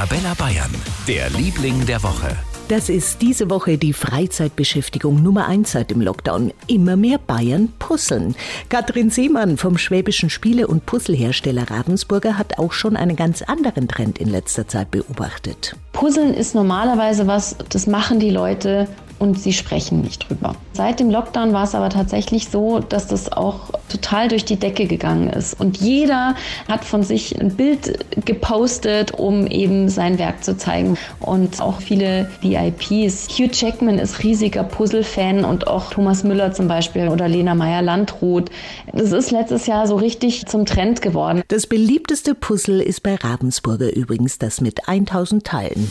Arabella Bayern, der Liebling der Woche. Das ist diese Woche die Freizeitbeschäftigung Nummer eins seit dem Lockdown. Immer mehr Bayern puzzeln. Katrin Seemann vom schwäbischen Spiele- und Puzzlehersteller Ravensburger hat auch schon einen ganz anderen Trend in letzter Zeit beobachtet. Puzzeln ist normalerweise was, das machen die Leute und sie sprechen nicht drüber. Seit dem Lockdown war es aber tatsächlich so, dass das auch total durch die Decke gegangen ist. Und jeder hat von sich ein Bild gepostet, um eben sein Werk zu zeigen. Und auch viele VIPs. Hugh Jackman ist riesiger Puzzle-Fan und auch Thomas Müller zum Beispiel oder Lena Meyer-Landrut. Das ist letztes Jahr so richtig zum Trend geworden. Das beliebteste Puzzle ist bei Ravensburger übrigens das mit 1000 Teilen.